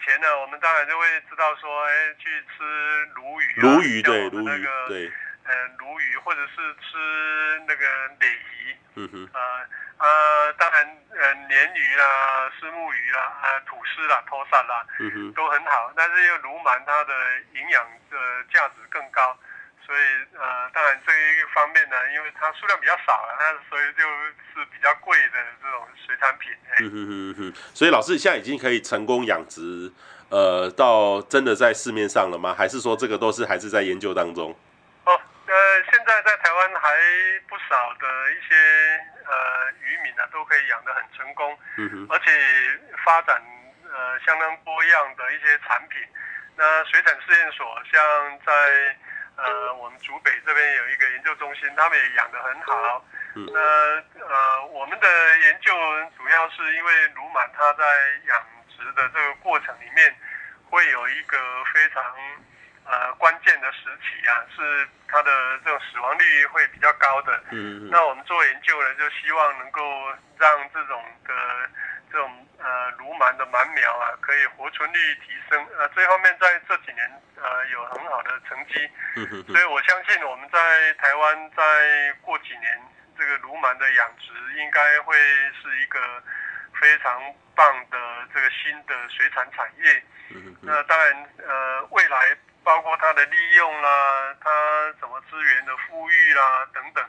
以前呢，我们当然就会知道说，哎，去吃鲈鱼、啊，鲈鱼对，鲈鱼对，呃，鲈鱼或者是吃那个鲤鱼，嗯哼，啊啊、呃，当然，呃，鲶鱼啦、丝目鱼啦、啊吐司啦、托萨啦，嗯哼，都很好，但是因为鲈鳗它的营养的价值更高。所以呃，当然这一个方面呢，因为它数量比较少了，那所以就是比较贵的这种水产品。嗯哼哼哼。所以老师现在已经可以成功养殖，呃，到真的在市面上了吗？还是说这个都是还是在研究当中？哦，呃，现在在台湾还不少的一些呃渔民呢、啊，都可以养得很成功，嗯哼，而且发展呃相当多样的一些产品。那水产试验所像在呃我们竹北这边有一个研究中心，他们也养得很好。嗯，那呃我们的研究主要是因为鲁满它在养殖的这个过程里面会有一个非常。呃，关键的时期啊，是它的这种死亡率会比较高的。嗯，那我们做研究呢，就希望能够让这种的这种呃鲈鳗的鳗苗啊，可以活存率提升。呃，这方面在这几年呃有很好的成绩。嗯，所以我相信我们在台湾在过几年，这个鲈鳗的养殖应该会是一个非常棒的这个新的水产产业。嗯，那当然呃未来。包括它的利用啦，它什么资源的富裕啦等等，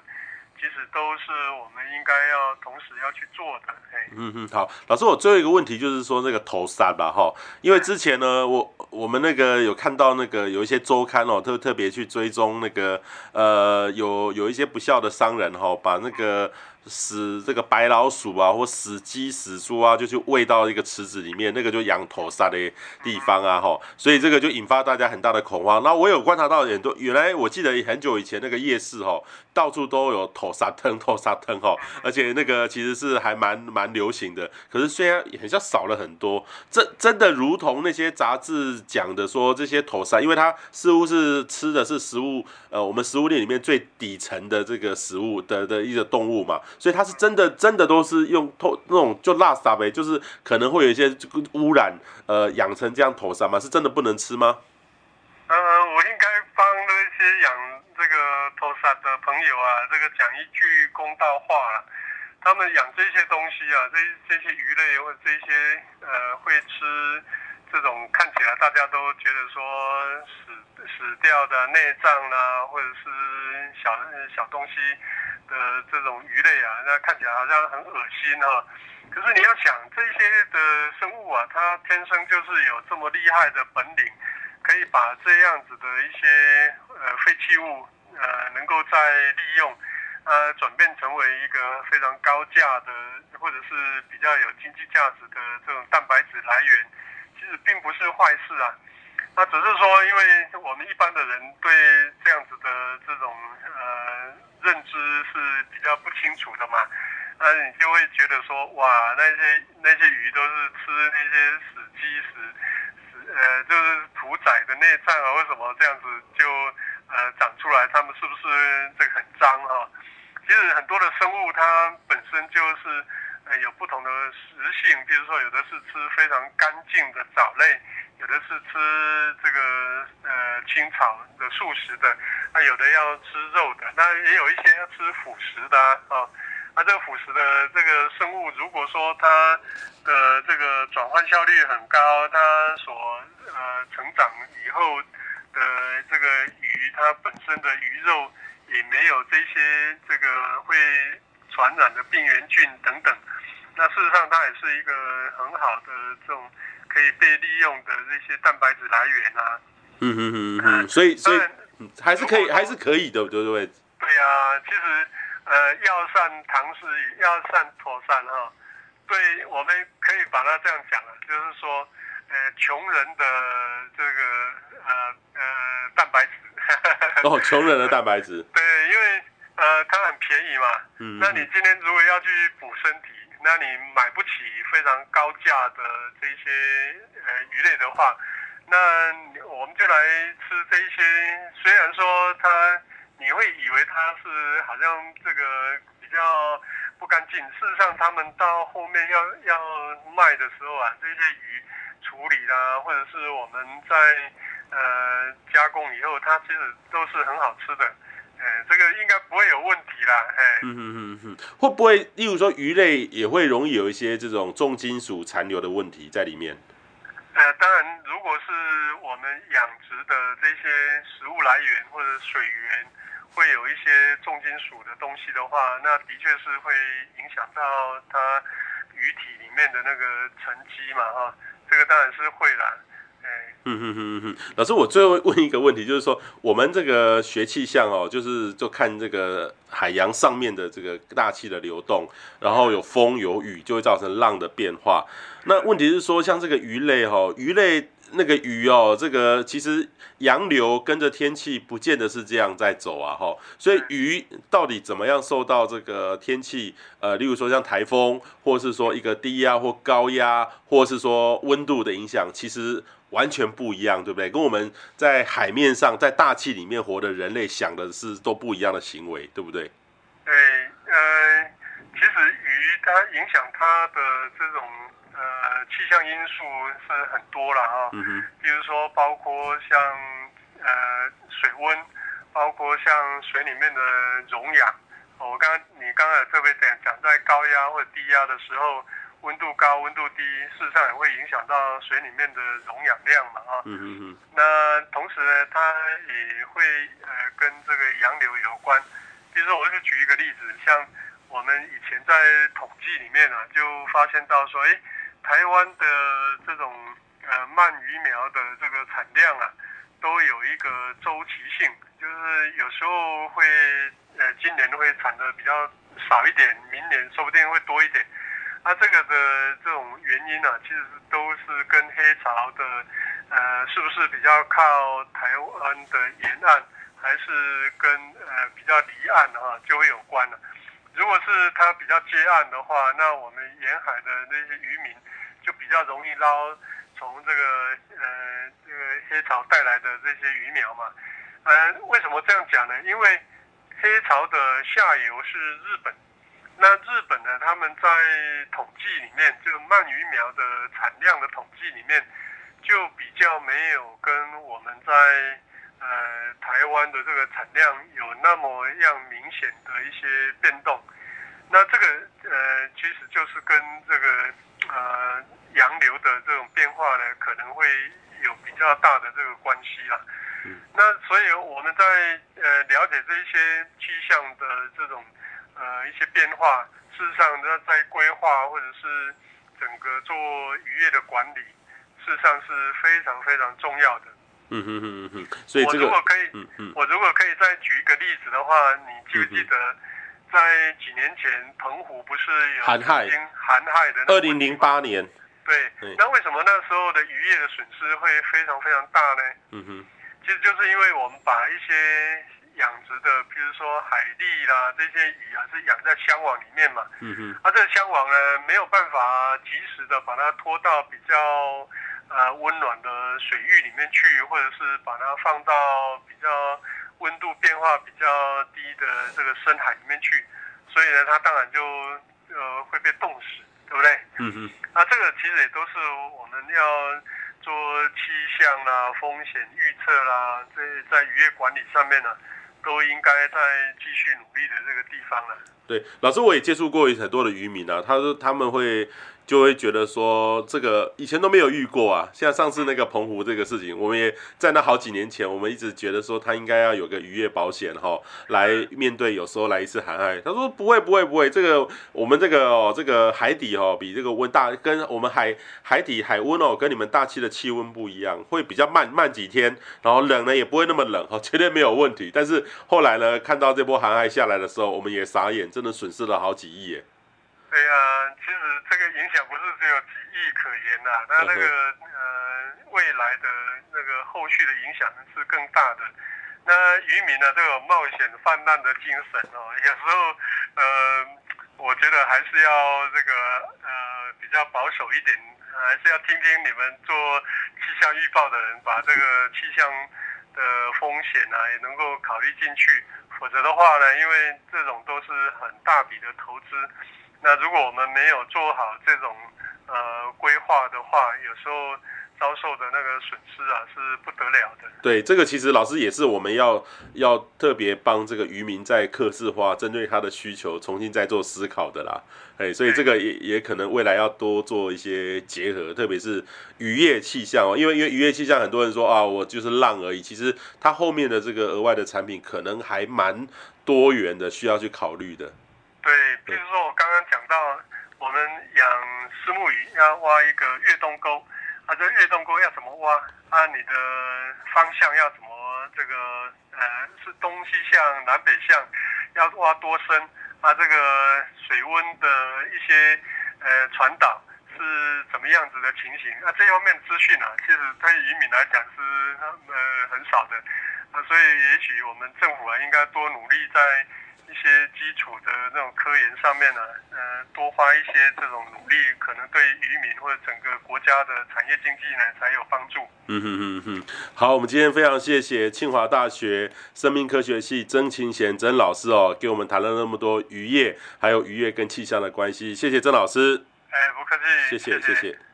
其实都是我们应该要同时要去做的。嗯嗯，好，老师，我最后一个问题就是说那个头三吧，哈，因为之前呢，我我们那个有看到那个有一些周刊哦，特特别去追踪那个呃，有有一些不孝的商人哈，把那个。死这个白老鼠啊，或死鸡、死猪啊，就去喂到一个池子里面，那个就羊头疝的地方啊，吼，所以这个就引发大家很大的恐慌。那我有观察到很多，原来我记得很久以前那个夜市吼，到处都有头疝汤、*laughs* 头疝汤吼，而且那个其实是还蛮蛮流行的。可是虽然很像少了很多，这真的如同那些杂志讲的说，这些头疝，因为它似乎是吃的是食物，呃，我们食物链里面最底层的这个食物的的一个动物嘛。所以它是真的，真的都是用透那种就垃圾呗，就是可能会有一些污染，呃，养成这样头疝吗？是真的不能吃吗？呃，我应该帮那些养这个头疝的朋友啊，这个讲一句公道话了。他们养这些东西啊，这这些鱼类或者这些呃会吃这种看起来大家都觉得说死死掉的内脏啦，或者是小小东西。的这种鱼类啊，那看起来好像很恶心哈。可是你要想，这些的生物啊，它天生就是有这么厉害的本领，可以把这样子的一些呃废弃物呃，能够再利用，呃，转变成为一个非常高价的，或者是比较有经济价值的这种蛋白质来源，其实并不是坏事啊。那只是说，因为我们一般的人对这样子的这种呃。认知是比较不清楚的嘛，那你就会觉得说，哇，那些那些鱼都是吃那些死鸡死死呃，就是屠宰的内脏啊，为什么这样子就呃长出来？它们是不是这个很脏啊？其实很多的生物它本身就是呃有不同的食性，比如说有的是吃非常干净的藻类。有的是吃这个呃青草的素食的，那有的要吃肉的，那也有一些要吃腐食的啊。那这个腐食的这个生物，如果说它的这个转换效率很高，它所呃成长以后的这个鱼，它本身的鱼肉也没有这些这个会传染的病原菌等等，那事实上它也是一个很好的这种。可以被利用的那些蛋白质来源啊，嗯哼哼哼，所以所以还是可以还是可以的，对不对？对呀、啊，其实呃，药膳汤是药膳妥善哈，对，我们可以把它这样讲了，就是说，呃，穷人的这个呃呃蛋白质，*laughs* 哦，穷人的蛋白质，*laughs* 对，因为呃它很便宜嘛，嗯，那你今天如果要去补身体。那你买不起非常高价的这些呃鱼类的话，那我们就来吃这一些。虽然说它，你会以为它是好像这个比较不干净，事实上他们到后面要要卖的时候啊，这些鱼处理啦，或者是我们在呃加工以后，它其实都是很好吃的。哎，这个应该不会有问题啦。哎，嗯嗯嗯嗯，会不会，例如说鱼类也会容易有一些这种重金属残留的问题在里面？呃，当然，如果是我们养殖的这些食物来源或者水源会有一些重金属的东西的话，那的确是会影响到它鱼体里面的那个沉积嘛，哈，这个当然是会啦。哎。嗯哼哼哼，老师，我最后问一个问题，就是说我们这个学气象哦，就是就看这个海洋上面的这个大气的流动，然后有风有雨，就会造成浪的变化。那问题是说，像这个鱼类哈、哦，鱼类。那个鱼哦，这个其实洋流跟着天气不见得是这样在走啊，哈，所以鱼到底怎么样受到这个天气，呃，例如说像台风，或是说一个低压或高压，或是说温度的影响，其实完全不一样，对不对？跟我们在海面上，在大气里面活的人类想的是都不一样的行为，对不对？对，呃，其实鱼它影响它的这种。呃，气象因素是很多了哈，嗯哼，比如说包括像呃水温，包括像水里面的溶氧。我刚刚你刚才特别讲讲在高压或者低压的时候，温度高温度低，事实上也会影响到水里面的溶氧量嘛啊，嗯嗯嗯。那同时呢，它也会呃跟这个洋流有关。比如说，我就举一个例子，像我们以前在统计里面啊，就发现到说，哎。台湾的这种呃鳗鱼苗的这个产量啊，都有一个周期性，就是有时候会呃今年会产的比较少一点，明年说不定会多一点。那这个的这种原因呢、啊，其实都是跟黑潮的呃是不是比较靠台湾的沿岸，还是跟呃比较离岸啊，就会有关了。如果是它比较接岸的话，那我们沿海的那些渔民就比较容易捞从这个呃这个黑潮带来的这些鱼苗嘛。呃，为什么这样讲呢？因为黑潮的下游是日本，那日本呢，他们在统计里面，就鳗鱼苗的产量的统计里面，就比较没有跟我们在。呃，台湾的这个产量有那么样明显的一些变动，那这个呃，其实就是跟这个呃洋流的这种变化呢，可能会有比较大的这个关系啦。嗯。那所以我们在呃了解这一些气象的这种呃一些变化，事实上那，在规划或者是整个做渔业的管理，事实上是非常非常重要的。嗯哼哼哼哼，所以这个，我如果可以，嗯嗯，我如果可以再举一个例子的话，你记不记得在几年前澎湖不是有寒害，寒害的？二零零八年。对，那为什么那时候的渔业的损失会非常非常大呢？嗯哼，其实就是因为我们把一些养殖的，比如说海蛎啦这些鱼啊，是养在箱网里面嘛。嗯哼，啊，这个箱网呢没有办法及时的把它拖到比较。呃，温暖的水域里面去，或者是把它放到比较温度变化比较低的这个深海里面去，所以呢，它当然就呃会被冻死，对不对？嗯哼。那这个其实也都是我们要做气象啦、风险预测啦，这在渔业管理上面呢，都应该在继续努力的这个地方了。对，老师，我也接触过很多的渔民啊，他说他们会。就会觉得说这个以前都没有遇过啊，像上次那个澎湖这个事情，我们也在那好几年前，我们一直觉得说他应该要有个渔业保险哈，来面对有时候来一次寒害。他说不会不会不会，这个我们这个哦这个海底哦比这个温大，跟我们海海底海温哦跟你们大气的气温不一样，会比较慢慢几天，然后冷呢也不会那么冷哈，绝对没有问题。但是后来呢，看到这波寒害下来的时候，我们也傻眼，这真的损失了好几亿耶。对啊，其实这个影响不是只有几亿可言呐、啊，那那个呃未来的那个后续的影响是更大的。那渔民呢，都有冒险泛滥的精神哦，有时候呃，我觉得还是要这个呃比较保守一点，还是要听听你们做气象预报的人，把这个气象的风险啊也能够考虑进去。否则的话呢，因为这种都是很大笔的投资。那如果我们没有做好这种呃规划的话，有时候遭受的那个损失啊是不得了的。对，这个其实老师也是我们要要特别帮这个渔民在客制化，针对他的需求重新再做思考的啦。哎，所以这个也也可能未来要多做一些结合，特别是渔业气象哦，因为因为渔业气象很多人说啊，我就是浪而已，其实它后面的这个额外的产品可能还蛮多元的，需要去考虑的。对，比如说我刚刚讲到，我们养虱目鱼要挖一个越冬沟，啊，这个越洞沟要怎么挖？啊，你的方向要怎么这个呃是东西向、南北向，要挖多深？啊，这个水温的一些呃传导是怎么样子的情形？啊，这方面资讯啊，其实对渔民来讲是呃很少的。啊，所以也许我们政府啊，应该多努力在。一些基础的那种科研上面呢，呃，多花一些这种努力，可能对渔民或者整个国家的产业经济呢才有帮助。嗯哼哼哼，好，我们今天非常谢谢清华大学生命科学系曾清贤曾老师哦，给我们谈了那么多渔业，还有渔业跟气象的关系，谢谢曾老师。哎，不客气，谢谢谢谢。谢谢